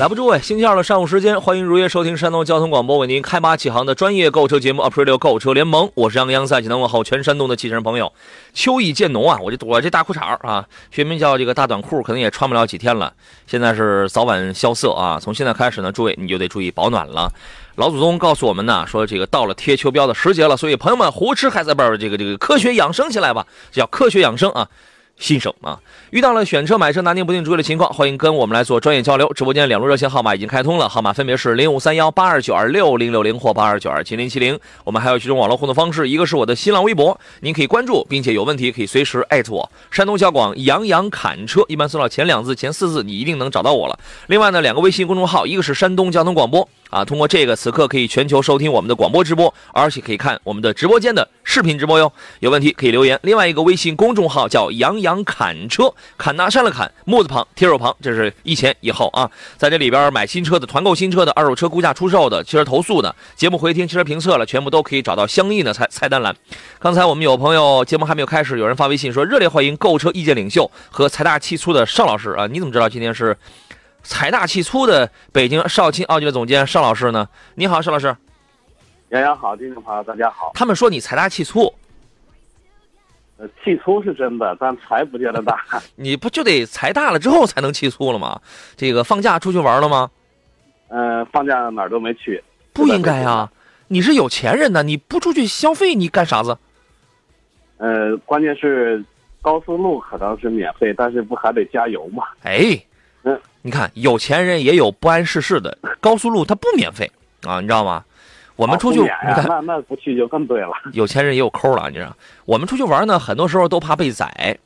来吧，诸位，星期二的上午时间，欢迎如约收听山东交通广播为您开马启航的专业购车节目《Up Radio 购车联盟》，我是杨洋，在济南问候全山东的汽车人朋友。秋意渐浓啊，我这我这大裤衩啊，学名叫这个大短裤，可能也穿不了几天了。现在是早晚萧瑟啊，从现在开始呢，诸位你就得注意保暖了。老祖宗告诉我们呢，说这个到了贴秋膘的时节了，所以朋友们胡吃海塞儿这个这个科学养生起来吧，叫科学养生啊。新手啊，遇到了选车买车拿捏不定主意的情况，欢迎跟我们来做专业交流。直播间两路热线号码已经开通了，号码分别是零五三幺八二九二六零六零或八二九二七零七零。我们还有几种网络互动方式，一个是我的新浪微博，您可以关注，并且有问题可以随时艾特我。山东交广杨洋侃车，一般搜到前两字、前四字，你一定能找到我了。另外呢，两个微信公众号，一个是山东交通广播。啊，通过这个，此刻可以全球收听我们的广播直播，而且可以看我们的直播间的视频直播哟。有问题可以留言。另外一个微信公众号叫“杨洋侃车”，侃拿山了侃，木字旁，贴肉旁，这是一前一后啊。在这里边买新车的、团购新车的、二手车估价出售的、汽车投诉的、节目回听、汽车评测了，全部都可以找到相应的菜菜单栏。刚才我们有朋友节目还没有开始，有人发微信说热烈欢迎购车意见领袖和财大气粗的邵老师啊，你怎么知道今天是？财大气粗的北京少卿奥迪的总监邵老师呢？你好，邵老师。杨洋好，听众朋友大家好。他们说你财大气粗。呃，气粗是真的，但财不见得大。你不就得财大了之后才能气粗了吗？这个放假出去玩了吗？呃，放假哪儿都没去。不应该啊！你是有钱人呢，你不出去消费，你干啥子？呃，关键是高速路可能是免费，但是不还得加油吗？哎。嗯，你看，有钱人也有不谙世事的。高速路它不免费啊，你知道吗？我们出去，你看，那那不去就更对了。有钱人也有抠了，你知道？我们出去玩呢，很多时候都怕被宰，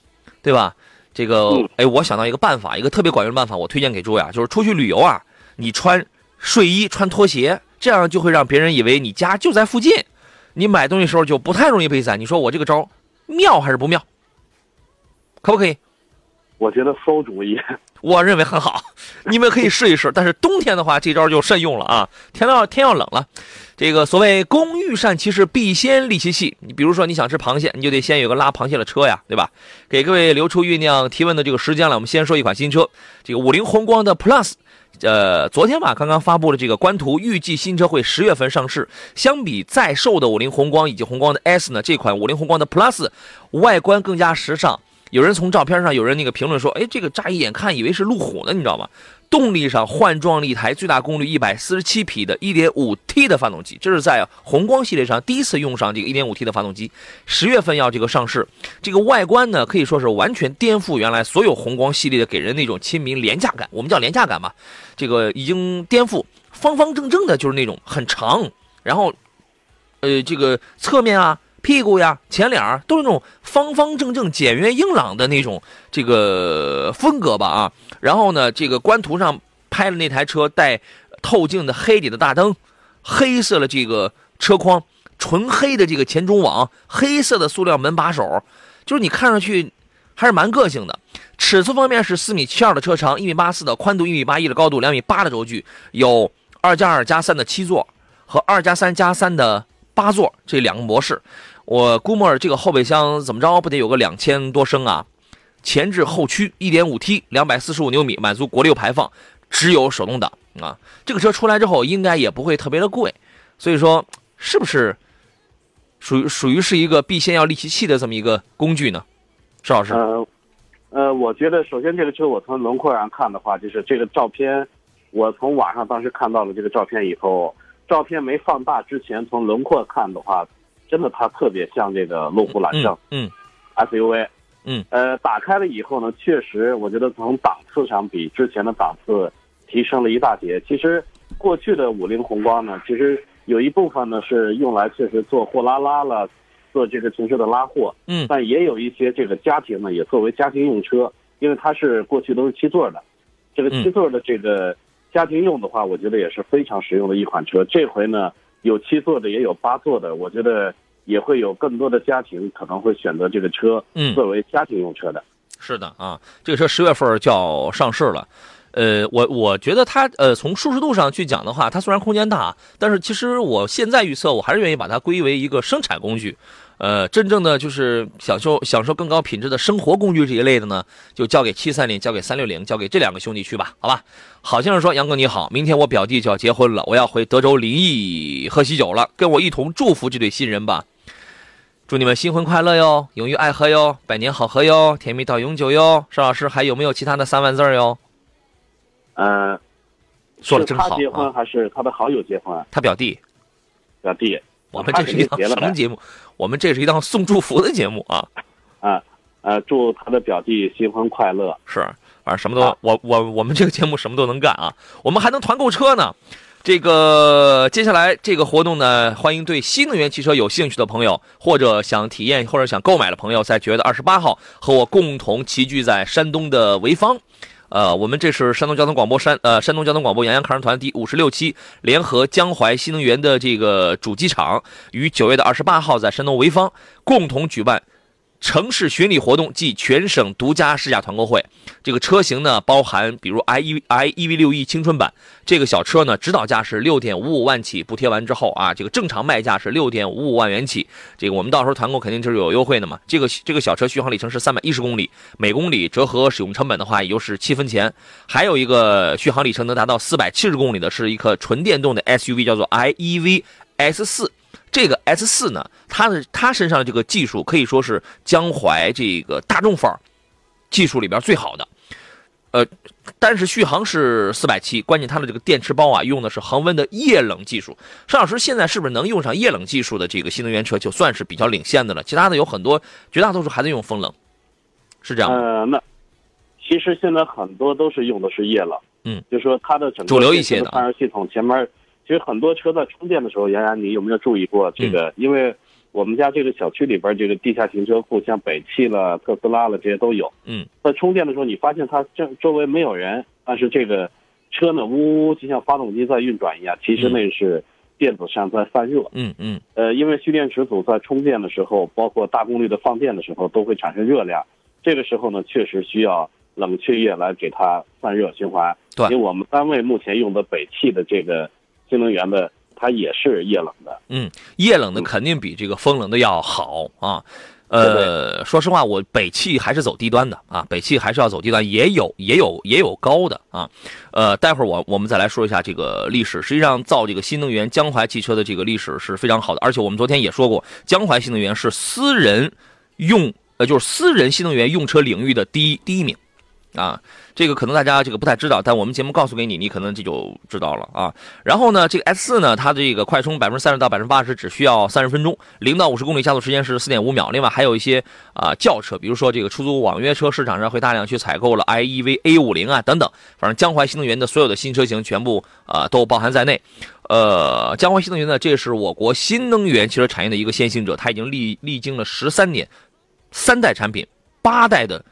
对吧？这个，哎，我想到一个办法，一个特别管用的办法，我推荐给诸位啊，就是出去旅游啊，你穿睡衣、穿拖鞋，这样就会让别人以为你家就在附近，你买东西时候就不太容易被宰。你说我这个招妙还是不妙？可不可以？我觉得馊主意。我认为很好，你们可以试一试。但是冬天的话，这招就慎用了啊！天要天要冷了，这个所谓工欲善其事，必先利其器。你比如说，你想吃螃蟹，你就得先有个拉螃蟹的车呀，对吧？给各位留出酝酿提问的这个时间了。我们先说一款新车，这个五菱宏光的 Plus，呃，昨天吧刚刚发布了这个官图，预计新车会十月份上市。相比在售的五菱宏光以及宏光的 S 呢，这款五菱宏光的 Plus 外观更加时尚。有人从照片上，有人那个评论说：“哎，这个乍一眼看以为是路虎呢，你知道吗？”动力上换装了一台最大功率一百四十七匹的 1.5T 的发动机，这是在宏光系列上第一次用上这个 1.5T 的发动机。十月份要这个上市，这个外观呢可以说是完全颠覆原来所有宏光系列的给人那种亲民廉价感，我们叫廉价感吧。这个已经颠覆，方方正正的，就是那种很长，然后，呃，这个侧面啊。屁股呀，前脸都是那种方方正正、简约硬朗的那种这个风格吧啊。然后呢，这个官图上拍的那台车带透镜的黑底的大灯，黑色的这个车筐，纯黑的这个前中网，黑色的塑料门把手，就是你看上去还是蛮个性的。尺寸方面是四米七二的车长，一米八四的宽度，一米八一的高度，两米八的轴距，有二加二加三的七座和二加三加三的八座这两个模式。我估摸着这个后备箱怎么着不得有个两千多升啊？前置后驱，1.5T，两百四十五牛米，满足国六排放，只有手动挡啊。这个车出来之后应该也不会特别的贵，所以说是不是属于属于是一个必先要利其器的这么一个工具呢？石老师？呃，呃，我觉得首先这个车我从轮廓上看的话，就是这个照片，我从网上当时看到了这个照片以后，照片没放大之前，从轮廓看的话。真的，它特别像这个路虎揽胜，嗯，SUV，嗯，呃，打开了以后呢，确实，我觉得从档次上比之前的档次提升了一大截。其实过去的五菱宏光呢，其实有一部分呢是用来确实做货拉拉了，做这个城市的拉货，嗯但也有一些这个家庭呢也作为家庭用车，因为它是过去都是七座的，这个七座的这个家庭用的话，我觉得也是非常实用的一款车。这回呢有七座的也有八座的，我觉得也会有更多的家庭可能会选择这个车嗯作为家庭用车的。是的啊，这个车十月份就要上市了。呃，我我觉得它呃从舒适度上去讲的话，它虽然空间大，但是其实我现在预测，我还是愿意把它归为一个生产工具。呃，真正的就是享受享受更高品质的生活工具这一类的呢，就交给七三零，交给三六零，交给这两个兄弟去吧，好吧？好先生说，杨哥你好，明天我表弟就要结婚了，我要回德州临沂喝喜酒了，跟我一同祝福这对新人吧。祝你们新婚快乐哟，永浴爱河哟，百年好合哟，甜蜜到永久哟。邵老师还有没有其他的三万字儿哟？呃，说的真好他结婚啊！还是他的好友结婚啊？他表弟，表弟，我们这是一了呗什么节目？我们这是一档送祝福的节目啊！啊呃，祝他的表弟新婚快乐。是，反正什么都啊我我我们这个节目什么都能干啊！我们还能团购车呢。这个接下来这个活动呢，欢迎对新能源汽车有兴趣的朋友，或者想体验或者想购买的朋友，在九月的二十八号和我共同齐聚在山东的潍坊。呃，我们这是山东交通广播山呃山东交通广播杨洋看人团第五十六期，联合江淮新能源的这个主机厂，于九月的二十八号在山东潍坊共同举办城市巡礼活动暨全省独家试驾团购会。这个车型呢，包含比如 i e i e v 六 e 青春版这个小车呢，指导价是六点五五万起，补贴完之后啊，这个正常卖价是六点五五万元起。这个我们到时候团购肯定就是有优惠的嘛。这个这个小车续航里程是三百一十公里，每公里折合使用成本的话，也就是七分钱。还有一个续航里程能达到四百七十公里的，是一颗纯电动的 SUV，叫做 i e v S 四。这个 S 四呢，它的它身上的这个技术可以说是江淮这个大众范儿技术里边最好的。呃，但是续航是四百七，关键它的这个电池包啊，用的是恒温的液冷技术。邵老师现在是不是能用上液冷技术的这个新能源车，就算是比较领先的了？其他的有很多，绝大多数还在用风冷，是这样吗？呃，那其实现在很多都是用的是液冷，嗯，就说它的整个主流一些的啊散热系统前面，其实很多车在充电的时候，杨洋，你有没有注意过这个？因为我们家这个小区里边这个地下停车库，像北汽了、特斯拉了这些都有。嗯，在充电的时候，你发现它这周围没有人，但是这个车呢，呜呜就像发动机在运转一样，其实那是电子扇在散热。嗯嗯呃，因为蓄电池组在充电的时候，包括大功率的放电的时候，都会产生热量。这个时候呢，确实需要冷却液来给它散热循环。对因为我们单位目前用的北汽的这个新能源的，它也是液冷的。嗯，液冷的肯定比这个风冷的要好啊。呃，说实话，我北汽还是走低端的啊，北汽还是要走低端，也有也有也有高的啊。呃，待会儿我我们再来说一下这个历史。实际上，造这个新能源江淮汽车的这个历史是非常好的，而且我们昨天也说过，江淮新能源是私人用呃就是私人新能源用车领域的第一第一名。啊，这个可能大家这个不太知道，但我们节目告诉给你，你可能这就知道了啊。然后呢，这个 S 四呢，它这个快充百分之三十到百分之八十只需要三十分钟，零到五十公里加速时间是四点五秒。另外还有一些啊轿车，比如说这个出租网约车市场上会大量去采购了 iEV A 五零啊等等，反正江淮新能源的所有的新车型全部啊都包含在内。呃，江淮新能源呢，这是我国新能源汽车产业的一个先行者，它已经历历经了十三年，三代产品，八代的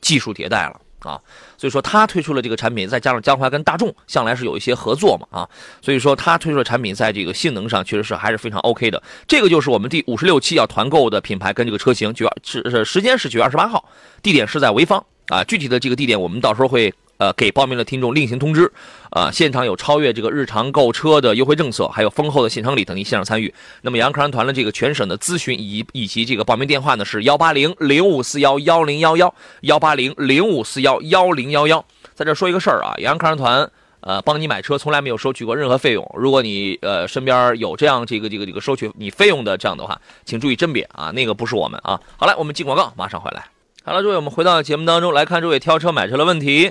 技术迭代了。啊，所以说他推出了这个产品，再加上江淮跟大众向来是有一些合作嘛，啊，所以说他推出的产品在这个性能上确实是还是非常 OK 的。这个就是我们第五十六期要团购的品牌跟这个车型，九月是是时间是九月二十八号，地点是在潍坊啊，具体的这个地点我们到时候会呃给报名的听众另行通知。啊，现场有超越这个日常购车的优惠政策，还有丰厚的现场礼等您现场参与。那么杨康团的这个全省的咨询以以及这个报名电话呢是幺八零零五四幺幺零幺幺幺八零零五四幺幺零幺幺。在这说一个事儿啊，杨康团呃帮你买车从来没有收取过任何费用。如果你呃身边有这样这个这个这个收取你费用的这样的话，请注意甄别啊，那个不是我们啊。好了，我们进广告，马上回来。好了，诸位，我们回到节目当中来看诸位挑车买车的问题。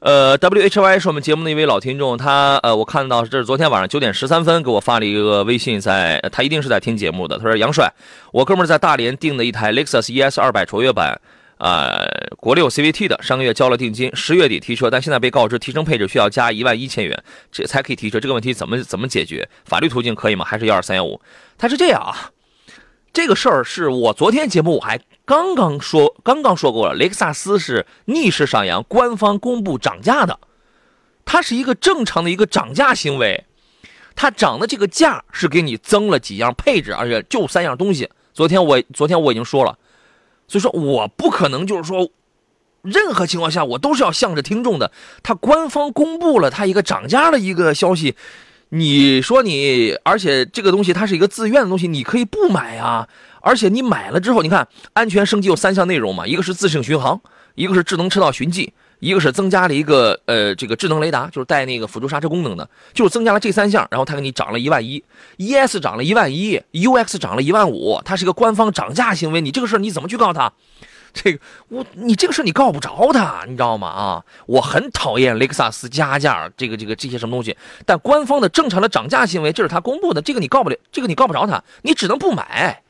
呃，W H Y 是我们节目的一位老听众，他呃，我看到这是昨天晚上九点十三分给我发了一个微信在，他一定是在听节目的。他说：“杨帅，我哥们在大连订的一台 Lexus ES 二百卓越版，呃，国六 CVT 的，上个月交了定金，十月底提车，但现在被告知提升配置需要加一万一千元，这才可以提车。这个问题怎么怎么解决？法律途径可以吗？还是幺二三幺五？他是这样啊，这个事儿是我昨天节目我还刚刚说，刚刚说过了，雷克萨斯是逆势上扬，官方公布涨价的，它是一个正常的一个涨价行为，它涨的这个价是给你增了几样配置，而且就三样东西。昨天我昨天我已经说了。所以说，我不可能就是说，任何情况下我都是要向着听众的。他官方公布了他一个涨价的一个消息，你说你，而且这个东西它是一个自愿的东西，你可以不买啊。而且你买了之后，你看安全升级有三项内容嘛，一个是自适应巡航，一个是智能车道寻迹，一个是增加了一个呃这个智能雷达，就是带那个辅助刹车功能的，就是增加了这三项，然后它给你涨了一万一，ES 涨了一万一，UX 涨了一万五，它是一个官方涨价行为，你这个事你怎么去告他？这个我你这个事你告不着他，你知道吗？啊，我很讨厌雷克萨斯加价，这个这个这些什么东西，但官方的正常的涨价行为，这是他公布的，这个你告不了，这个你告不着他，你只能不买。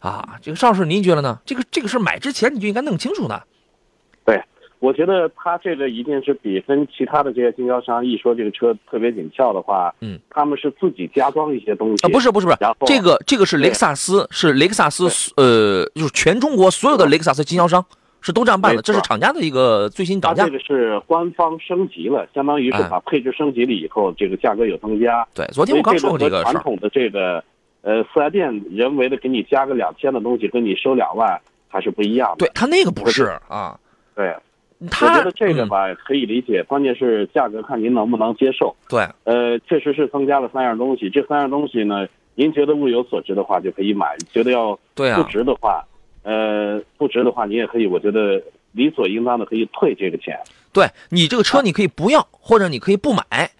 啊，这个邵老师您觉得呢？这个这个事买之前你就应该弄清楚的。对，我觉得他这个一定是比跟其他的这些经销商一说这个车特别紧俏的话，嗯，他们是自己加装一些东西啊，不是不是不是然后，这个这个是雷克萨斯，是雷克萨斯，呃，就是全中国所有的雷克萨斯经销商是都这样办的，这是厂家的一个最新涨价这。个是官方升级了，相当于是哎把配置升级了以后，这个价格有增加。对，昨天我刚说过这这个传统的这个呃四 S 店人为的给你加个两千的东西，跟你收两万还是不一样的。对他那个不是啊，对，我他觉得这个嗯吧可以理解，关键是价格看您能不能接受。对，呃，确实是增加了三样东西，这三样东西呢，您觉得物有所值的话就可以买，觉得要不值的话，呃，不值的话，你也可以，我觉得理所应当的可以退这个钱。对你这个车你可以不要，或者你可以不买，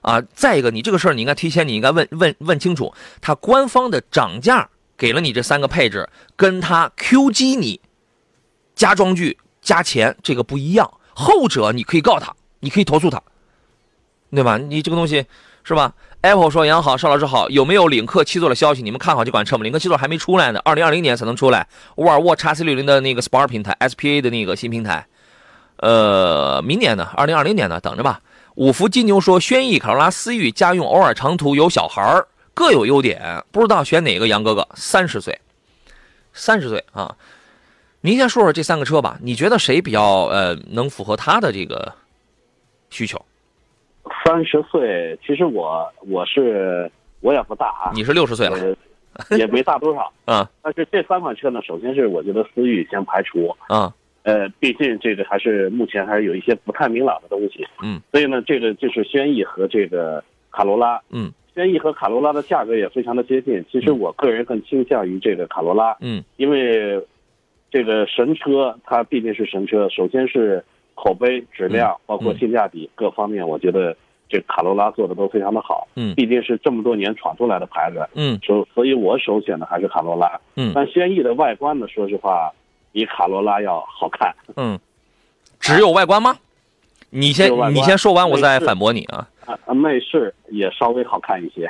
啊。再一个，你这个事儿你应该提前，你应该问问问清楚，它官方的涨价给了你这三个配置，跟它 QG 你加装具加钱这个不一样。后者你可以告他，你可以投诉他，对吧？你这个东西是吧？Apple 说杨好，邵老师好，有没有领克七座的消息？你们看好这款车吗？领克七座还没出来呢，二零二零年才能出来。沃尔沃 x C 六零的那个 Sport 平台，SPA 的那个新平台。呃，明年呢，二零二零年呢，等着吧。五福金牛说，轩逸、卡罗拉、思域家用，偶尔长途有小孩，各有优点，不知道选哪个。杨哥哥，三十岁，三十岁啊。您先说说这三个车吧，你觉得谁比较呃能符合他的这个需求？三十岁，其实我我是我也不大啊，你是六十岁了呃，也没大多少。啊但是这三款车呢，首先是我觉得思域先排除，啊呃，毕竟这个还是目前还是有一些不太明朗的东西，嗯，所以呢，这个就是轩逸和这个卡罗拉，嗯轩逸和卡罗拉的价格也非常的接近。其实我个人更倾向于这个卡罗拉，嗯因为这个神车它毕竟是神车，首先是口碑、质量，包括性价比各方面，我觉得这卡罗拉做的都非常的好。嗯毕竟是这么多年闯出来的牌子，嗯所所以我首选的还是卡罗拉。嗯但轩逸的外观呢，说实话，比卡罗拉要好看。嗯，只有外观吗？你先你先说完，我再反驳你啊。啊，啊内饰也稍微好看一些。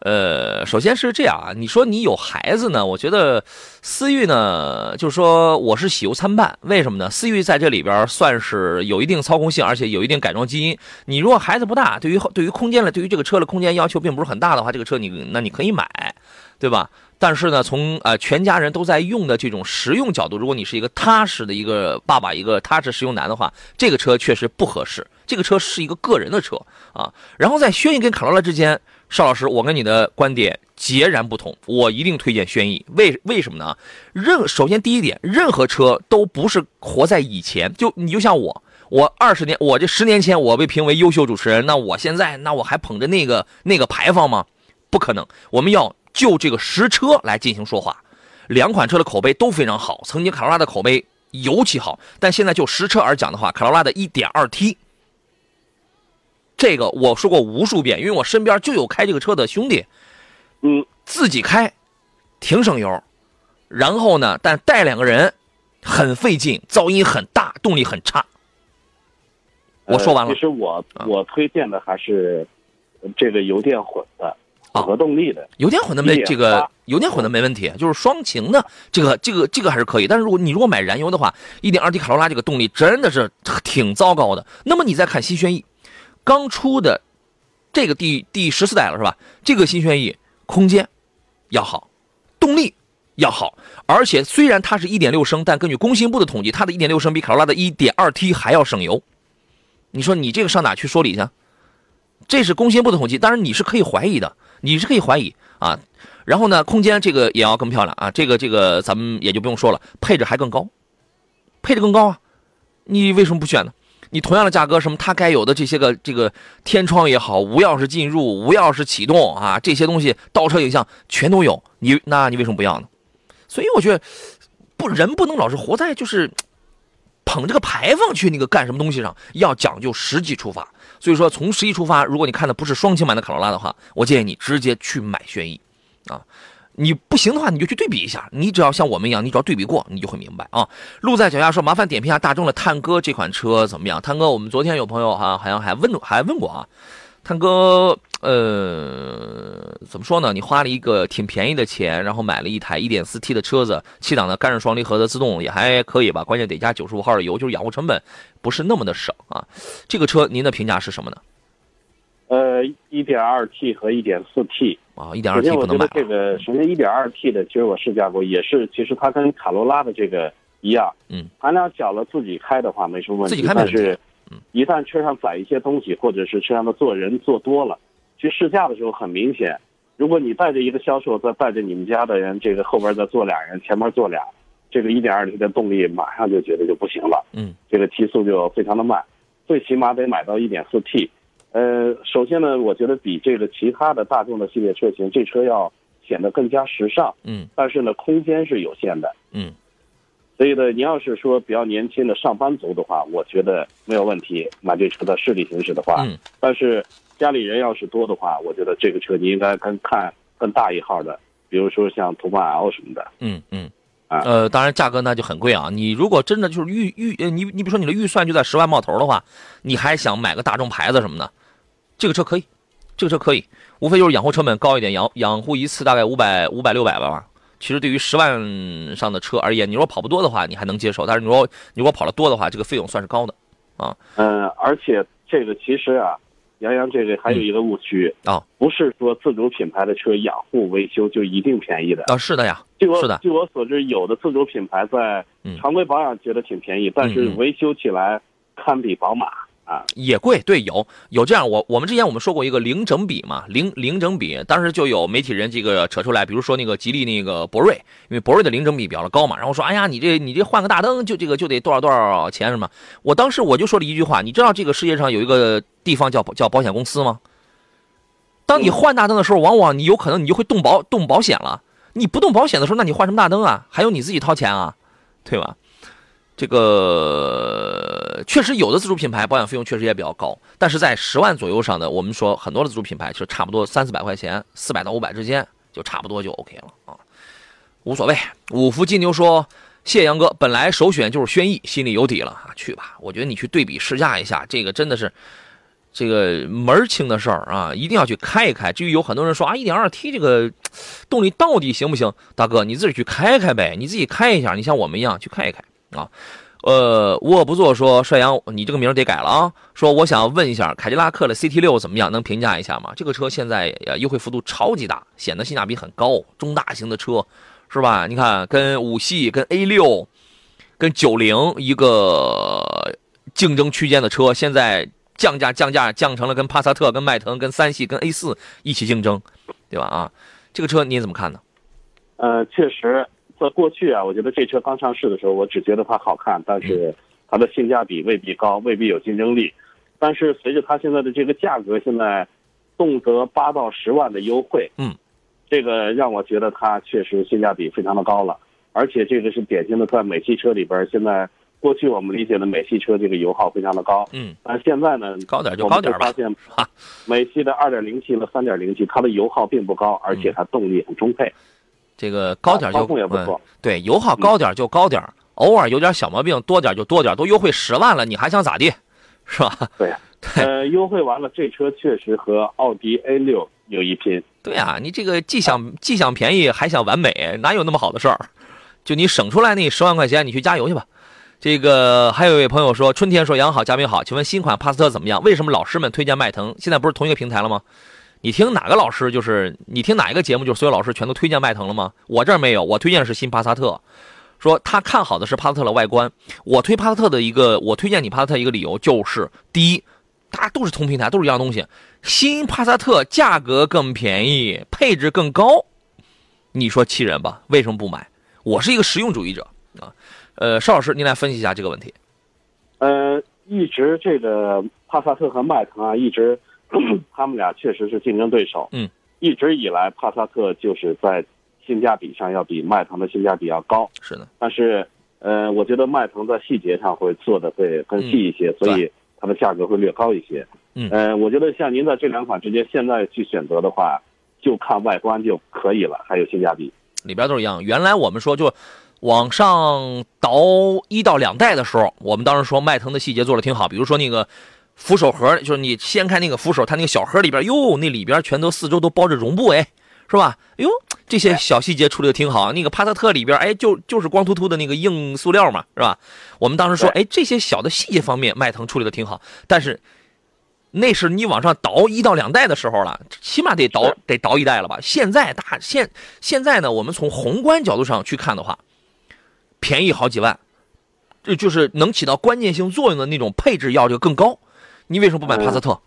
呃，首先是这样啊，你说你有孩子呢，我觉得思域呢，就是说我是喜忧参半。为什么呢？思域在这里边算是有一定操控性，而且有一定改装基因。你如果孩子不大，对于对于空间的对于这个车的空间要求并不是很大的话，这个车你那你可以买，对吧？但是呢，从呃全家人都在用的这种实用角度，如果你是一个踏实的一个爸爸，一个踏实实用男的话，这个车确实不合适。这个车是一个个人的车啊。然后在轩逸跟卡罗拉之间，邵老师，我跟你的观点截然不同，我一定推荐轩逸。为为什么呢？任首先第一点，任何车都不是活在以前，就你就像我，我二十年，我这十年前我被评为优秀主持人，那我现在那我还捧着那个那个牌坊吗？不可能，我们要就这个实车来进行说话。两款车的口碑都非常好，曾经卡罗拉的口碑尤其好，但现在就实车而讲的话，卡罗拉的 1.2T，这个我说过无数遍，因为我身边就有开这个车的兄弟，嗯，自己开挺省油，然后呢，但带两个人很费劲，噪音很大，动力很差。我说完了呃其实我啊我推荐的还是这个油电混的。混合动力的，油电混的没这个油电混的没问题，就是双擎的这个这个这个还是可以。但是如果你如果买燃油的话一点二 T 卡罗拉这个动力真的是挺糟糕的。那么你再看新轩逸，刚出的这个第第十四代了是吧？这个新轩逸空间要好，动力要好，而且虽然它是一点六升，但根据工信部的统计，它的一点六升比卡罗拉的一点二 T 还要省油。你说你这个上哪去说理去？这是工信部的统计，当然你是可以怀疑的，你是可以怀疑啊。然后呢，空间这个也要更漂亮啊，这个这个咱们也就不用说了，配置还更高，配置更高啊，你为什么不选呢？你同样的价格，什么它该有的这些个这个天窗也好，无钥匙进入、无钥匙启动啊，这些东西倒车影像全都有，你那你为什么不要呢？所以我觉得不人不能老是活在就是捧这个牌坊去那个干什么东西上，要讲究实际出发。所以说从实际出发，如果你看的不是双擎版的卡罗拉的话，我建议你直接去买轩逸啊。你不行的话，你就去对比一下。你只要像我们一样，你只要对比过，你就会明白啊。路在脚下说，麻烦点评一下大众的探戈这款车怎么样？探戈，我们昨天有朋友哈、好像还问还问过啊。探戈，呃，怎么说呢？你花了一个挺便宜的钱，然后买了一台一点四 T 的车子，七档的干式双离合的自动也还可以吧？关键得加九十五号的油，就是养护成本不是那么的省啊。这个车您的评价是什么呢？呃，一点二 T 和一点四 T。啊一点二 t 我觉得这个首先一点二 t 的其实我试驾过也是其实它跟卡罗拉的这个一样嗯。含量小了自己开的话没什么问题但是一旦车上载一些东西或者是车上的坐人坐多了去试驾的时候很明显如果你带着一个销售再带着你们家的人这个后边再坐俩人前面坐俩这个一点二 t 的动力马上就觉得就不行了嗯。这个提速就非常的慢最起码得买到一点四 t 呃，首先呢，我觉得比这个其他的大众的系列车型，这车要显得更加时尚，嗯但是呢，空间是有限的。嗯所以呢，你要是说比较年轻的上班族的话，我觉得没有问题，买这车的市里行驶的话。嗯但是家里人要是多的话，我觉得这个车你应该更看更大一号的，比如说像途观 L 什么的。嗯嗯。啊呃，当然价格那就很贵啊。你如果真的就是预预，呃你你比如说你的预算就在十万冒头的话，你还想买个大众牌子什么的，这个车可以，这个车可以，无非就是养护成本高一点，养养护一次大概五百五百六百吧。其实对于十万上的车而言，你如果跑不多的话，你还能接受；但是你如果你如果跑得多的话，这个费用算是高的啊嗯、而且这个其实啊，杨洋这个还有一个误区啊不是说自主品牌的车养护维修就一定便宜的。啊。是的呀，据我是的据我所知，有的自主品牌在嗯常规保养觉得挺便宜，但是维修起来堪比宝马啊。也贵，对，有有这样，我我们之前我们说过一个零整比嘛，零零整比，当时就有媒体人这个扯出来，比如说那个吉利那个博瑞，因为博瑞的零整比比较高嘛，然后说，哎呀，你这你这换个大灯就这个就得多少多少钱什么？我当时我就说了一句话，你知道这个世界上有一个地方叫叫保险公司吗？当你换大灯的时候，往往你有可能你就会动保动保险了。你不动保险的时候，那你换什么大灯啊？还用你自己掏钱啊，对吧？这个确实有的自主品牌保养费用确实也比较高，但是在十万左右上的，我们说很多的自主品牌其实差不多三四百块钱，四百到五百之间就差不多就 OK 了。啊，无所谓。五福金牛说：“谢杨哥，本来首选就是轩逸，心里有底了。啊，去吧。我觉得你去对比试驾一下，这个真的是这个门儿清的事儿啊，一定要去开一开。至于有很多人说啊，一点二 T 这个动力到底行不行？大哥，你自己去开开呗，你自己开一下，你像我们一样去开一开。”啊，呃，无恶不作说帅阳，你这个名得改了啊。说我想问一下，凯迪拉克的 CT 六怎么样？能评价一下吗？这个车现在呃优惠幅度超级大，显得性价比很高，中大型的车是吧？你看，跟五系、跟 A 六、跟九零一个竞争区间的车，现在降价降价降成了跟帕萨特、跟迈腾、跟三系、跟 A 四一起竞争，对吧？啊，这个车你怎么看呢？呃，确实，在过去啊，我觉得这车刚上市的时候，我只觉得它好看，但是它的性价比未必高，未必有竞争力。但是随着它现在的这个价格，现在动辄八到十万的优惠，嗯，这个让我觉得它确实性价比非常的高了。而且这个是典型的在美系车里边，现在过去我们理解的美系车这个油耗非常的高，嗯，但现在呢，高点就高点吧会发现哈，美系的二点零 T 和三点零 T，它的油耗并不高，而且它动力很充沛。这个高点就嗯，对，油耗高点就高点，偶尔有点小毛病，多点就多点，都优惠十万了，你还想咋地？是吧？对，呃，优惠完了，这车确实和奥迪 A 六有一拼。对啊，你这个既想既想便宜，还想完美，哪有那么好的事儿？就你省出来那十万块钱，你去加油去吧。这个还有一位朋友说，春天说杨好，嘉宾好，请问新款帕萨特怎么样？为什么老师们推荐迈腾？现在不是同一个平台了吗？你听哪个老师？就是你听哪一个节目？就是所有老师全都推荐迈腾了吗？我这儿没有，我推荐的是新帕萨特。说他看好的是帕萨特的外观。我推帕萨特的一个，我推荐你帕萨特一个理由就是，第一，大家都是同平台，都是一样东西。新帕萨特价格更便宜，配置更高，你说气人吧？为什么不买？我是一个实用主义者啊。呃，邵老师，您来分析一下这个问题。呃，一直这个帕萨特和迈腾啊，一直 他们俩确实是竞争对手。嗯，一直以来，帕萨特就是在性价比上要比迈腾的性价比要高。是的。但是，呃，我觉得迈腾在细节上会做的会更细一些，所以它的价格会略高一些。嗯。呃，我觉得像您在这两款之间现在去选择的话，就看外观就可以了，还有性价比。里边都是一样。原来我们说就。往上倒一到两代的时候，我们当时说迈腾的细节做的挺好，比如说那个扶手盒，就是你掀开那个扶手，它那个小盒里边，哟，那里边全都四周都包着绒布，哎，是吧？哎呦，这些小细节处理的挺好。那个帕萨特里边，哎，就就是光秃秃的那个硬塑料嘛，是吧？我们当时说，哎，这些小的细节方面，迈腾处理的挺好。但是那是你往上倒一到两代的时候了，起码得倒得倒一代了吧？现在大现现在呢，我们从宏观角度上去看的话。便宜好几万，这就是能起到关键性作用的那种配置要求更高。你为什么不买帕萨特？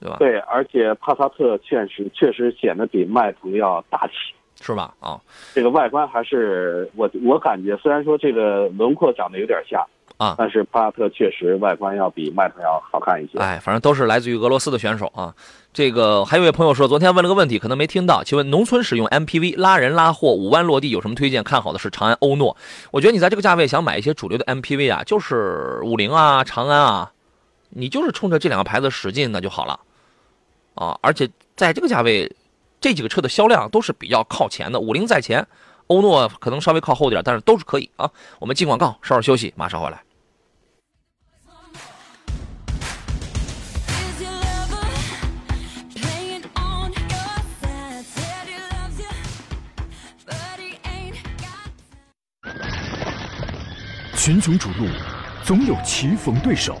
对吧？对，而且帕萨特确实确实显得比迈腾要大气，是吧？啊，这个外观还是我我感觉，虽然说这个轮廓长得有点像。啊，但是帕萨特确实外观要比迈腾要好看一些。哎，反正都是来自于俄罗斯的选手啊。这个还有一位朋友说，昨天问了个问题，可能没听到。请问农村使用 MPV 拉人拉货五万落地有什么推荐？看好的是长安欧诺。我觉得你在这个价位想买一些主流的 MPV 啊，就是五菱啊、长安啊，你就是冲着这两个牌子使劲那就好了啊。而且在这个价位，这几个车的销量都是比较靠前的，五菱在前，欧诺可能稍微靠后点，但是都是可以啊。我们进广告，稍事休息，马上回来。群雄逐鹿，总有棋逢对手，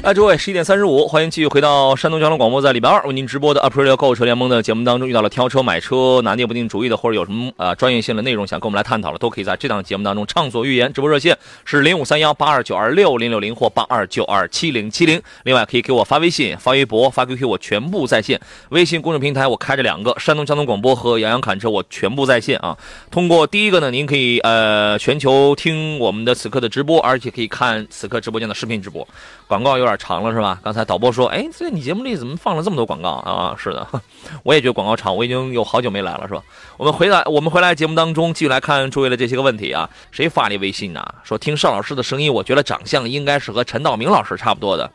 哎，诸位，十一点三十五，欢迎继续回到山东交通广播，在礼拜二为您直播的 April 购车联盟的节目当中，遇到了挑车、买车拿捏不定主意的，或者有什么呃专业性的内容想跟我们来探讨的，都可以在这档节目当中畅所欲言。直播热线是零五三幺八二九二六零六零或八二九二七零七零。另外可以给我发微信、发微博、发 QQ，我全部在线。微信公众平台我开着两个，山东交通广播和杨洋侃车我全部在线啊。通过第一个呢，您可以呃全球听我们的此刻的直播，而且可以看此刻直播间的视频直播。广告有点长了是吧？刚才导播说，哎，这你节目里怎么放了这么多广告啊？是的，我也觉得广告长，我已经有好久没来了，是吧？我们回来，我们回来节目当中继续来看诸位的这些个问题啊。谁发的微信呢？说听邵老师的声音，我觉得长相应该是和陈道明老师差不多的。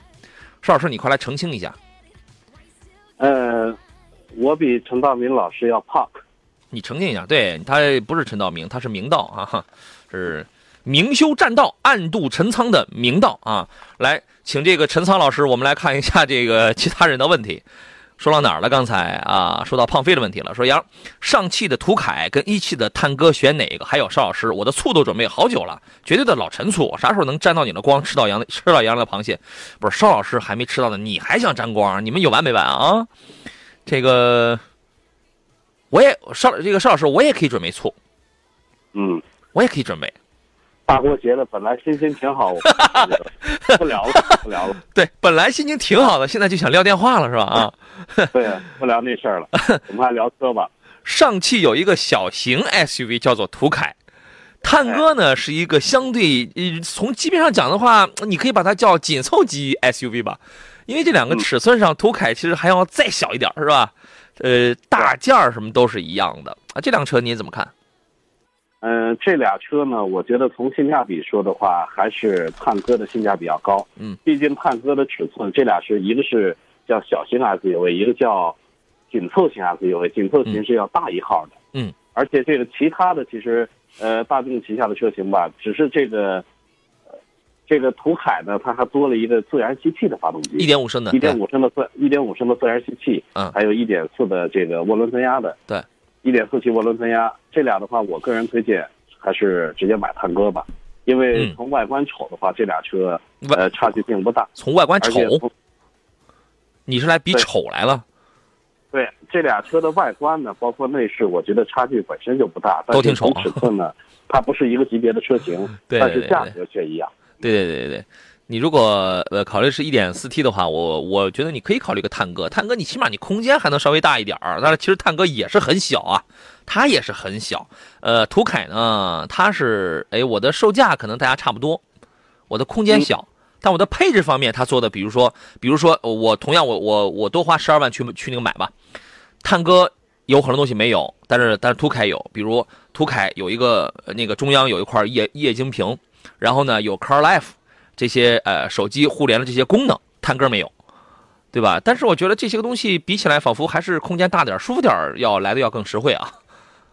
邵老师，你快来澄清一下。呃，我比陈道明老师要胖。你澄清一下，对他不是陈道明，他是明道啊，是。明修栈道，暗度陈仓的明道啊！来，请这个陈仓老师，我们来看一下这个其他人的问题。说到哪儿了？刚才啊，说到胖飞的问题了。说杨上汽的途凯跟一汽的探戈选哪个？还有邵老师，我的醋都准备好久了，绝对的老陈醋，啥时候能沾到你的光，吃到杨吃到杨的螃蟹？不是邵老师还没吃到呢，你还想沾光？你们有完没完啊？这个我也邵这个邵老师，我也可以准备醋，嗯，我也可以准备。大过节的，本来心情挺好，不聊了，不聊了。对，本来心情挺好的，现在就想撂电话了，是吧？啊，对，不聊那事儿了，我们还聊车吧。上汽有一个小型 SUV 叫做途凯，探戈呢是一个相对，从级别上讲的话，你可以把它叫紧凑级 SUV 吧。因为这两个尺寸上，途凯其实还要再小一点，是吧？呃，大件儿什么都是一样的啊。这辆车你怎么看？嗯，这俩车呢，我觉得从性价比说的话，还是探歌的性价比较高。嗯，毕竟探歌的尺寸，这俩是一个是叫小型 SUV，一个叫紧凑型 SUV，紧凑型是要大一号的。嗯，而且这个其他的其实呃，大众旗下的车型吧，只是这个呃这个途凯呢，它还多了一个自然吸气的发动机，一点五升的，一点五升的自一点五升的自然吸气，嗯还有一点四的这个涡轮增压的，对，一点四 T 涡轮增压，这俩的话，我个人推荐还是直接买探歌吧，因为嗯从外观瞅的话，这俩车呃差距并不大，从外观丑，你是来比丑来了？对这俩车的外观呢，包括内饰，我觉得差距本身就不大，都挺丑尺寸呢，它不是一个级别的车型，但是价格却一样。对对对对对，你如果呃考虑是一点四 T 的话，我我觉得你可以考虑个探戈。探戈你起码你空间还能稍微大一点儿，但是其实探戈也是很小啊，它也是很小。呃，途凯呢，它是哎我的售价可能大家差不多，我的空间小。但我的配置方面，它做的，比如说，比如说，我同样我我我多花十二万去去那个买吧，探戈有很多东西没有，但是但是途凯有，比如途凯有一个呃那个中央有一块液液晶屏，然后呢有 Car Life 这些呃手机互联的这些功能，探戈没有，对吧？但是我觉得这些个东西比起来，仿佛还是空间大点儿、舒服点儿要来的要更实惠啊，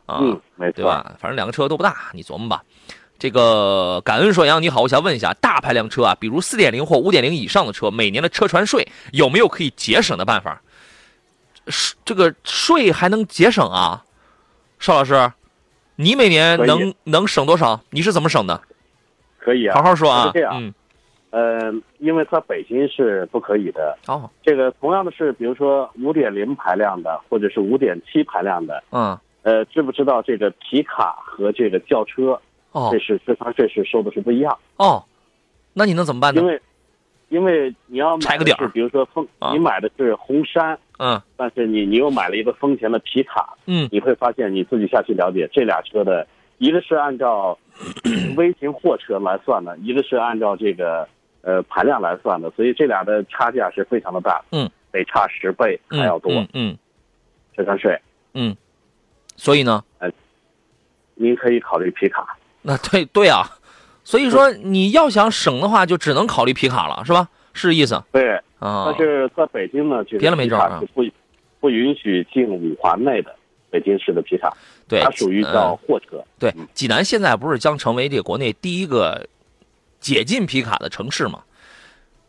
啊，嗯，没错。对吧？反正两个车都不大，你琢磨吧。这个感恩说杨你好，我想问一下，大排量车啊，比如四点零或五点零以上的车，每年的车船税有没有可以节省的办法？是这个税还能节省啊？邵老师，你每年能能省多少？你是怎么省的？可以啊，好好说啊是。这样嗯，呃，因为它北京是不可以的。哦，这个同样的是，比如说五点零排量的，或者是五点七排量的，嗯，呃，知不知道这个皮卡和这个轿车，哦。这是车船税是收的是不一样，哦，那你能怎么办呢？因？为因为你要买的拆个点儿。是，比如说丰啊，你买的是红山，嗯。但是你你又买了一个丰田的皮卡，嗯。你会发现你自己下去了解这俩车的，一个是按照 微型货车来算的，一个是按照这个呃排量来算的，所以这俩的差价是非常的大，嗯，得差十倍还嗯要多。嗯嗯。车船税。嗯，所以呢，您可以考虑皮卡，那对对啊，所以说你要想省的话，就只能考虑皮卡了，是吧？是意思？对，啊。但？是在北京呢，就别了没招不不允许进五环内的，北京市的皮卡，对，它属于叫嗯货车。对嗯，济南现在不是将成为这个国内第一个解禁皮卡的城市嘛？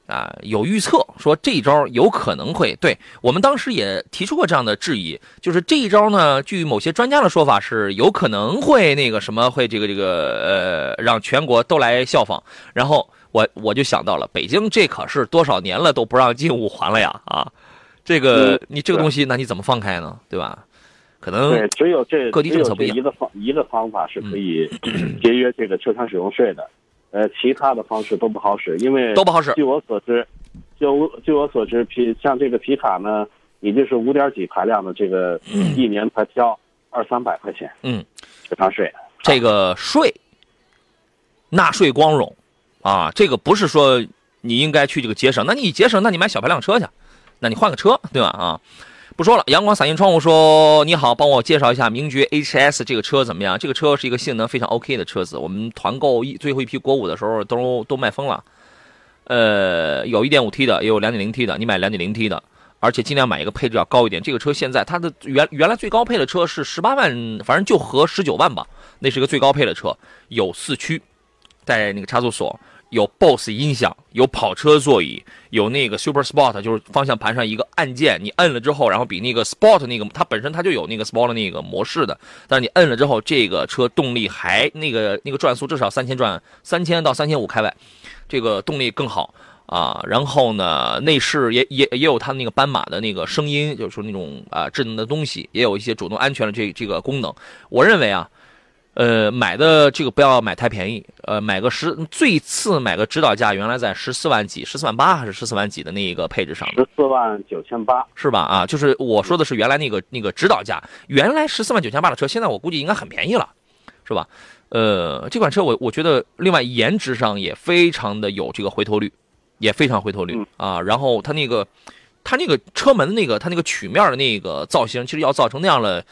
啊，有预测说这一招有可能会对我们当时也提出过这样的质疑，就是这一招呢，据某些专家的说法是有可能会那个什么会这个这个呃让全国都来效仿，然后我我就想到了北京这可是多少年了都不让进五环了呀啊，这个嗯你这个东西那你怎么放开呢？对吧？可能对，只有这各地政策不一样嗯一个方一个方法是可以节约这个车船使用税的，呃，其他的方式都不好使，因为都不好使据我所知，就据我所知，皮像这个皮卡呢，也就是五点几排量的，这个一年才交二三百块钱，嗯，车船税。这个税纳税光荣啊，这个不是说你应该去这个节省，那你节省，那你买小排量车去，那你换个车，对吧？啊，不说了。阳光洒进窗户说：“你好，帮我介绍一下名爵 HS 这个车怎么样？这个车是一个性能非常 OK 的车子，我们团购一最后一批国五的时候都都卖疯了。呃，有 1.5T 的，也有 2.0T 的，你买 2.0T 的。”而且尽量买一个配置要高一点。这个车现在它的原原来最高配的车是十八万，反正就合十九万吧，那是个最高配的车，有四驱，带那个差速锁，有 BOSS 音响，有跑车座椅，有那个 Super Sport，就是方向盘上一个按键，你摁了之后，然后比那个 Sport 那个它本身它就有那个 Sport 那个模式的，但是你摁了之后，这个车动力还那个那个转速至少三千转，三千到三千五开外，这个动力更好。啊，然后呢，内饰也也也有它那个斑马的那个声音，就是说那种啊智能的东西，也有一些主动安全的这这个功能。我认为啊，呃，买的这个不要买太便宜，呃，买个十最次买个指导价，原来在十四万几、十四万八还是十四万几的那一个配置上的，十四万九千八，是吧？啊，就是我说的是原来那个那个指导价，原来十四万九千八的车，现在我估计应该很便宜了，是吧？呃，这款车我我觉得另外颜值上也非常的有这个回头率。也非常回头率、嗯啊。然后它那个它那个车门的那个它那个曲面的那个造型，其实要造成那样的，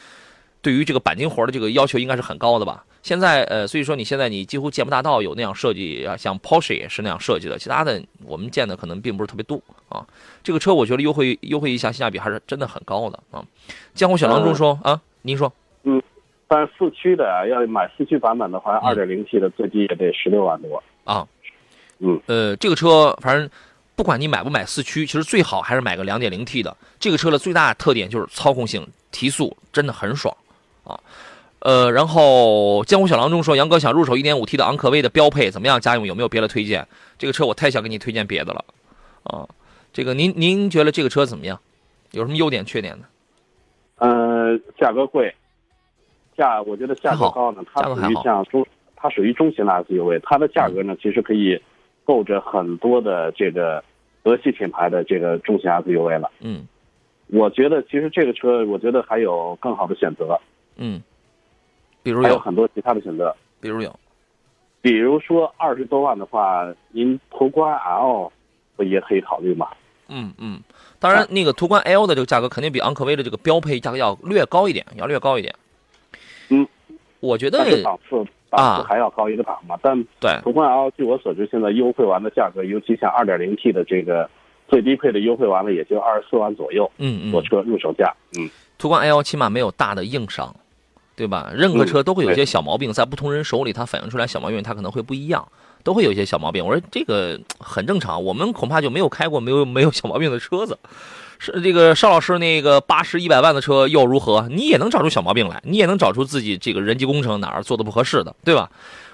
对于这个钣金活的这个要求应该是很高的吧。现在呃，所以说你现在你几乎见不大到有那样设计啊，像 Porsche 也是那样设计的，其他的我们见的可能并不是特别多啊。这个车我觉得优惠优惠一下，性价比还是真的很高的啊。江湖小郎中说、啊，您说嗯但是四驱的啊要买四驱版本的话，二点零 T 的最低也得十六万多。啊，嗯，呃，这个车反正不管你买不买四驱，其实最好还是买个两点零 T 的。这个车的最大特点就是操控性、提速真的很爽啊。呃，然后江湖小郎中说，杨哥想入手一点五 T 的昂科威的标配怎么样？家用有没有别的推荐？这个车我太想给你推荐别的了啊。这个您您觉得这个车怎么样？有什么优点缺点呢？呃，价格贵，价我觉得价格高呢，它属于像中，它属于中型的 SUV，它的价格呢其实可以够着很多的这个德系品牌的这个中型 SUV 了。嗯我觉得其实这个车，我觉得还有更好的选择，嗯，比如有，有很多其他的选择，比如有，比如说二十多万的话，您途观 L 不也可以考虑吗？嗯嗯。当然，那个途观 L 的这个价格肯定比昂科威的这个标配价格要略高一点，要略高一点。嗯，我觉得档次啊档次还要高一个档嘛。但对，途观 L 据我所知，现在优惠完的价格，尤其像 2.0T 的这个最低配的优惠完了，也就二十四万左右，嗯嗯，裸车入手价。嗯，途观 L 起码没有大的硬伤，对吧？任何车都会有一些小毛病，在不同人手里，它反映出来小毛病，它可能会不一样，都会有一些小毛病。我说这个很正常，我们恐怕就没有开过没有 没有小毛病的车子。是这个邵老师那个八十一百万的车又如何？你也能找出小毛病来，你也能找出自己这个人机工程哪儿做的不合适的，对吧？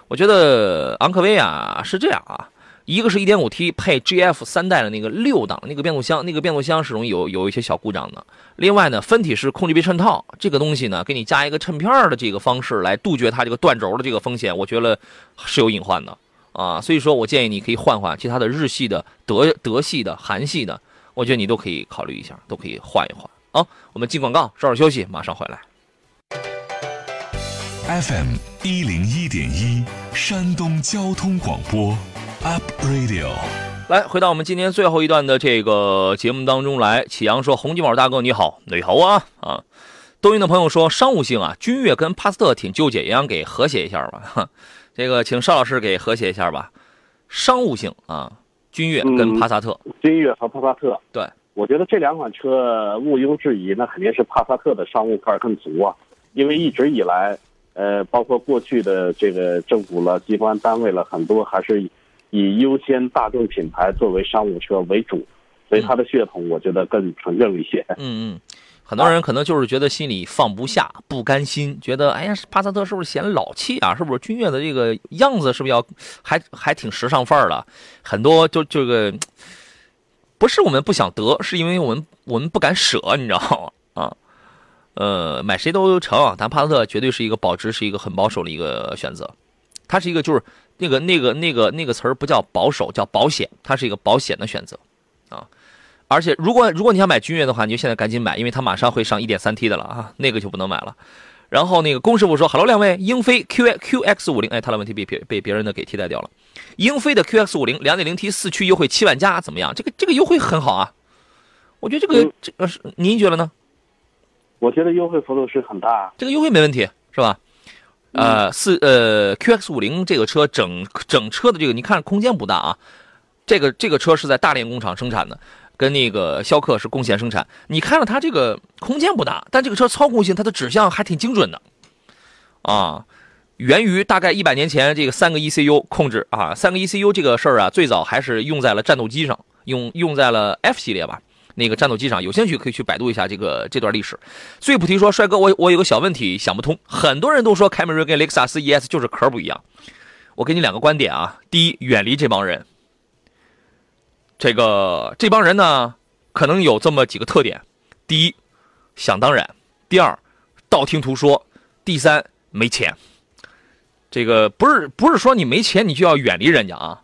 我觉得昂科威啊是这样啊，一个是 1.5T 配 GF 三代的那个六档那个变速箱，那个变速箱是容易有有一些小故障的。另外呢，分体式控制臂衬套这个东西呢，给你加一个衬片的这个方式来杜绝它这个断轴的这个风险，我觉得是有隐患的啊。所以说我建议你可以换换其他的日系的、德德系的、韩系的，我觉得你都可以考虑一下，都可以换一换啊。我们进广告，稍事休息，马上回来。FM 一零一点一，山东交通广播，Up Radio。来，回到我们今天最后一段的这个节目当中来。启阳说：“洪金宝大哥你好，你好啊啊！”抖音的朋友说：“商务性啊，君越跟帕萨特挺纠结，也想给和谐一下吧。哈，这个请邵老师给和谐一下吧。商务性啊，君越跟帕萨特，君越和帕萨特，对，我觉得这两款车毋庸置疑，那肯定是帕萨特的商务范儿更足啊，因为一直以来，呃，包括过去的这个政府了、机关单位了，很多还是以以优先大众品牌作为商务车为主，所以它的血统我觉得更纯正一些。嗯嗯。”很多人可能就是觉得心里放不下、不甘心，觉得哎呀，帕萨特是不是显老气啊？是不是君越的这个样子是不是要还还挺时尚范儿的？很多就这个不是我们不想得，是因为我们我们不敢舍，你知道吗？啊，呃，买谁都成，但帕萨特绝对是一个保值，是一个很保守的一个选择。它是一个就是那个那个那个那个词儿不叫保守，叫保险，它是一个保险的选择啊。而且，如果如果你想买君越的话，你就现在赶紧买，因为它马上会上 1.3T 的了啊，那个就不能买了。然后那个龚师傅说：“Hello，两位，英菲 Q QX 五零，哎，他的问题被别被别人的给替代掉了。英菲的 QX 五零 2.0T 四驱优惠七万加，怎么样？这个这个优惠很好啊，我觉得这个嗯这个是您觉得呢？我觉得优惠幅度是很大。这个优惠没问题是吧？呃，四呃 QX 五零这个车整整车的这个，你看空间不大啊，这个这个车是在大连工厂生产的。”跟那个逍客是共线生产，你看了它这个空间不大，但这个车操控性它的指向还挺精准的，啊，源于大概一百年前这个三个 ECU 控制啊，三个 ECU 这个事儿啊，最早还是用在了战斗机上，用用在了 F 系列吧，那个战斗机上，有兴趣可以去百度一下这个这段历史。最菩提说，帅哥，我我有个小问题想不通，很多人都说凯美瑞跟雷克萨斯 ES 就是壳不一样，我给你两个观点啊，第一，远离这帮人。这个这帮人呢，可能有这么几个特点：第一，想当然；第二，道听途说；第三，没钱。这个不是不是说你没钱你就要远离人家啊，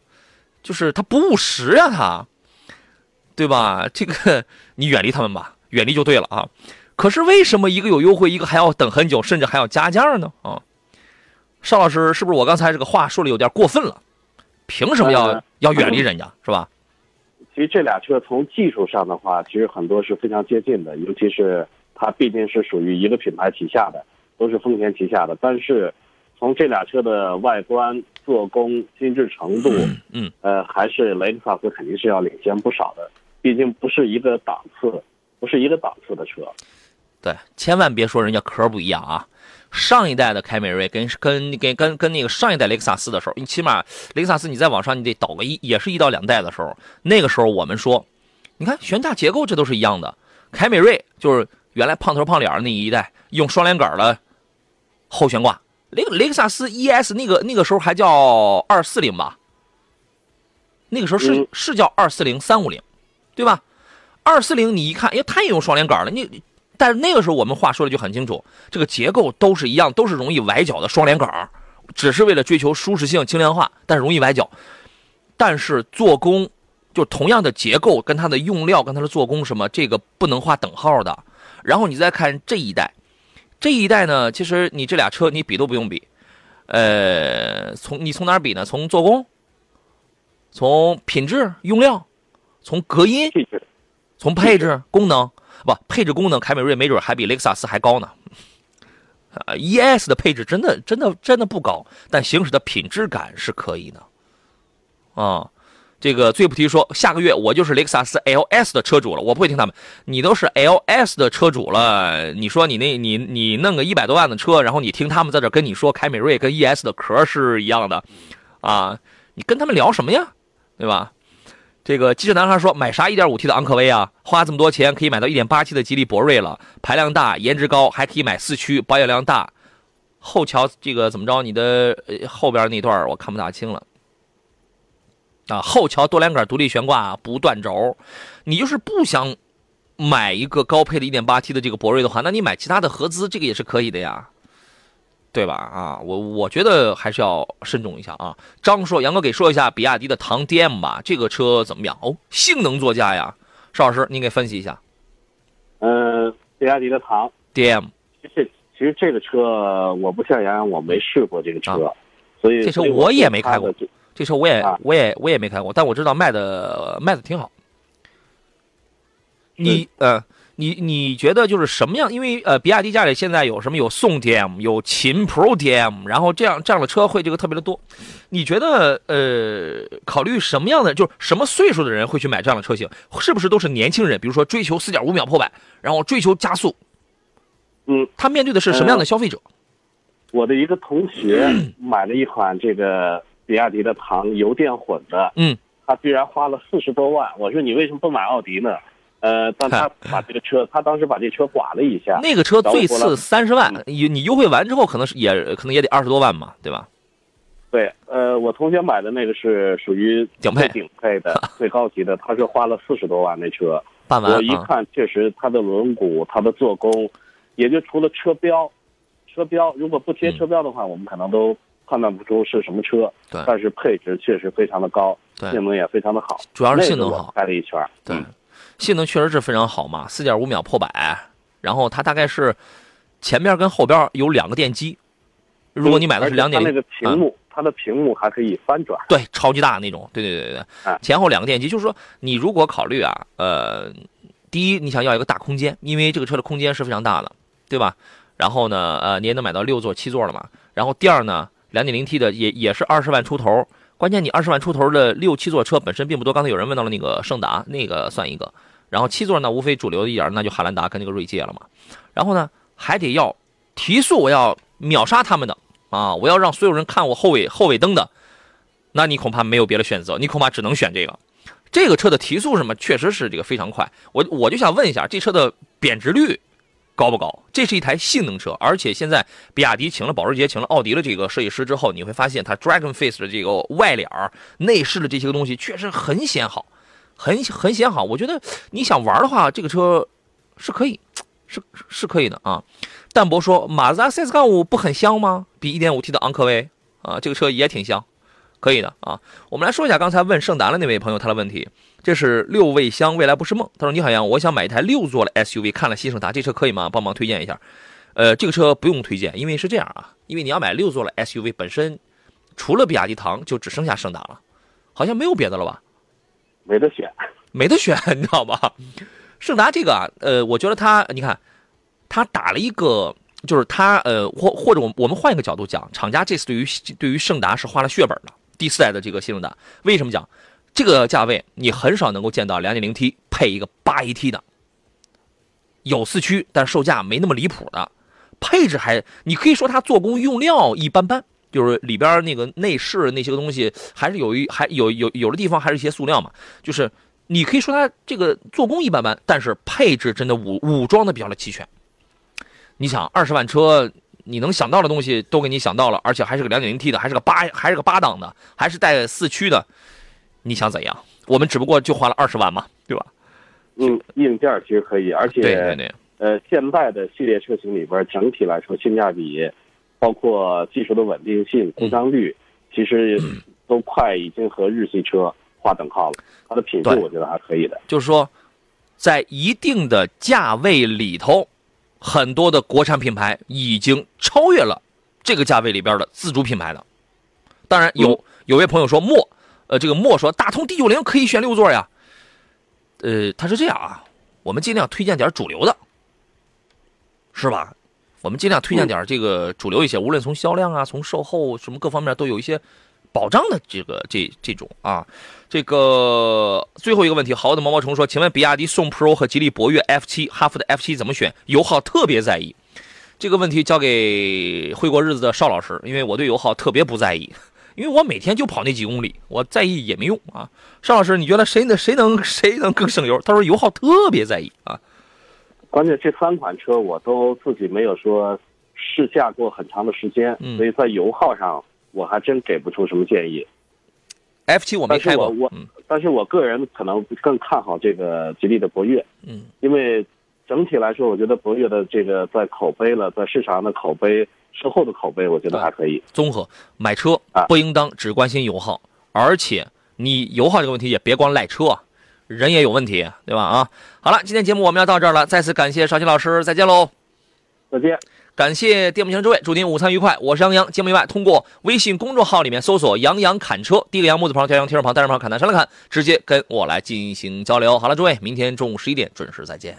就是他不务实呀、他，对吧？这个你远离他们吧，远离就对了啊。可是为什么一个有优惠，一个还要等很久，甚至还要加价呢？啊，邵老师，是不是我刚才这个话说的有点过分了？凭什么要呃要远离人家，是吧？其实这俩车从技术上的话，其实很多是非常接近的，尤其是它毕竟是属于一个品牌旗下的，都是丰田旗下的。但是从这俩车的外观、做工、精致程度，嗯，呃，还是雷克萨斯肯定是要领先不少的，毕竟不是一个档次，不是一个档次的车。对，千万别说人家壳不一样啊。上一代的凯美瑞跟跟跟跟跟那个上一代雷克萨斯的时候，你起码雷克萨斯你再往上你得倒个一，也是一到两代的时候，那个时候我们说，你看悬架结构这都是一样的。凯美瑞就是原来胖头胖脸那一代用双连杆的后悬挂，雷雷克萨斯 ES 那个那个时候还叫二四零吧，那个时候是、嗯是叫二四零三五零，对吧？二四零你一看，哎，它也用双连杆了，你。但是那个时候我们话说的就很清楚，这个结构都是一样，都是容易崴脚的双连杆，只是为了追求舒适性、轻量化，但是容易崴脚。但是做工，就同样的结构跟它的用料跟它的做工什么，这个不能画等号的。然后你再看这一代，这一代呢，其实你这俩车你比都不用比，呃，从你从哪比呢？从做工，从品质、用料，从隔音，从配置、功能，不配置功能，凯美瑞没准还比雷克萨斯还高呢。啊，ES 的配置真的真的真的不高，但行驶的品质感是可以的。啊，这个最不提说，下个月我就是雷克萨斯 LS 的车主了，我不会听他们。你都是 LS 的车主了，你说你那你你弄个一百多万的车，然后你听他们在这跟你说凯美瑞跟 ES 的壳是一样的，啊，你跟他们聊什么呀？对吧？这个机智男孩说：“买啥 1.5T 的昂科威啊？花这么多钱可以买到 1.8T 的吉利博瑞了，排量大，颜值高，还可以买四驱，保有量大。后桥这个怎么着？你的、呃、后边那段我看不大清了。啊，后桥多连杆独立悬挂不断轴，你就是不想买一个高配的 1.8T 的这个博瑞的话，那你买其他的合资这个也是可以的呀。”对吧？啊，我我觉得还是要慎重一下啊。张硕：“杨哥给说一下比亚迪的唐 DM 吧，这个车怎么样？哦，性能座驾呀。邵老师，您给分析一下嗯，比亚迪的唐，DM 其实其实这个车我不像杨洋，我没试过这个车，所以啊这车我也没开过这这车我也、啊我也我也没开过，但我知道卖的卖的挺好。你呃，你你觉得就是什么样？因为呃，比亚迪家里现在有什么有宋 DM，有秦 Pro DM，然后这样这样的车会这个特别的多。你觉得呃，考虑什么样的，就是什么岁数的人会去买这样的车型？是不是都是年轻人？比如说追求四点五秒破百，然后追求加速，嗯，他面对的是什么样的消费者？我的一个同学 买了一款这个比亚迪的唐油电混的，嗯，他居然花了四十多万。我说你为什么不买奥迪呢？呃，但他把这个车，他当时把这车剐了一下，那个车最次三十万嗯，你你优惠完之后，可能是也可能也得二十多万嘛，对吧？对，呃，我同学买的那个是属于顶配顶配的、最高级的，他是花了四十多万那车。办完啊，我一看，确实它的轮毂、它的做工，也就除了车标，车标如果不贴嗯车标的话，我们可能都判断不出是什么车。对但是配置确实非常的高，对性能也非常的好。主要是性能好，开了一圈。对嗯，性能确实是非常好嘛，四点五秒破百，然后它大概是前边跟后边有两个电机，如果你买的是两点零它那个，屏幕，它的屏幕还可以翻转。对，超级大那种，对对对对前后两个电机，就是说你如果考虑啊，呃，第一你想要一个大空间，因为这个车的空间是非常大的，对吧？然后呢，呃，你也能买到六座、七座了嘛。然后第二呢，两点零 T 的也也是二十万出头，关键你二十万出头的六七座车本身并不多，刚才有人问到了那个胜达，那个算一个。然后七座呢，无非主流一点，那就汉兰达跟那个锐界了嘛。然后呢，还得要提速，我要秒杀他们的啊！我要让所有人看我后尾后尾灯的，那你恐怕没有别的选择，你恐怕只能选这个。这个车的提速什么，确实是这个非常快。我我就想问一下，这车的贬值率高不高？这是一台性能车，而且现在比亚迪请了保时捷、请了奥迪的这个设计师之后，你会发现它 Dragon Face 的这个外脸、内饰的这些个东西确实很显好，很很显好。我觉得你想玩的话，这个车是可以，是是可以的啊。淡泊说，马自达 CS 杠五不很香吗？比 1.5T 的昂科威啊，这个车也挺香。可以的啊，我们来说一下刚才问胜达的那位朋友他的问题。这是六味香，未来不是梦。他说：“你好杨，我想买一台六座的 SUV，看了新胜达，这车可以吗？帮忙推荐一下。”呃，这个车不用推荐，因为是这样啊，因为你要买六座的 SUV，本身除了比亚迪唐，就只剩下胜达了，好像没有别的了吧？没得选。没得选，你知道吧？胜达这个啊，呃，我觉得它，你看，它打了一个，就是它，呃，或或者我我们换一个角度讲，厂家这次对于对于胜达是花了血本的，第四代的这个新胜达，为什么讲？这个价位你很少能够见到 2.0T 配一个 8AT 的，有四驱，但售价没那么离谱的，配置还你可以说它做工用料一般般，就是里边那个内饰那些个东西还是有一还有有有的地方还是一些塑料嘛，就是你可以说它这个做工一般般，但是配置真的武武装的比较的齐全。你想二十万车，你能想到的东西都给你想到了，而且还是个 2.0T 的，还是个八还是个八档的，还是带四驱的。你想怎样？我们只不过就花了二十万嘛，对吧？嗯，硬件其实可以，而且对对对，呃，现在的系列车型里边，整体来说性价比，包括技术的稳定性、故障率，其实都快已经和日系车划等号了。它的品质我觉得还可以的。就是说，在一定的价位里头，很多的国产品牌已经超越了这个价位里边的自主品牌的。当然有有位朋友说莫，呃，这个莫说大通 D 九零可以选六座呀。呃，他是这样啊，我们尽量推荐点主流的，是吧？我们尽量推荐点这个主流一些，无论从销量啊，从售后什么各方面都有一些保障的这个这这种啊。这个最后一个问题，好的毛毛虫说，请问比亚迪宋 Pro 和吉利博越 F 七、哈弗的 F 七怎么选？油耗特别在意。这个问题交给会过日子的邵老师，因为我对油耗特别不在意，因为我每天就跑那几公里，我在意也没用啊。邵老师，你觉得谁能谁能谁能更省油？他说油耗特别在意啊。关键这三款车我都自己没有说试驾过很长的时间，嗯所以在油耗上我还真给不出什么建议。F 七我没开过我，但是我个人可能更看好这个吉利的博越，嗯，因为整体来说，我觉得博越的这个在口碑了，在市场上的口碑、售后的口碑，我觉得还可以。综合买车啊不应当只关心油耗，而且你油耗这个问题也别光赖车啊，人也有问题，对吧？啊，好了，今天节目我们要到这儿了，再次感谢邵青老师，再见喽。再见。感谢电幕前诸位，祝您午餐愉快。我是杨洋。节目以外，通过微信公众号里面搜索“杨洋砍车”，第一个杨木字旁，调杨天上旁，单人旁，砍单山了砍，直接跟我来进行交流。好了，诸位，明天中午十一点准时再见。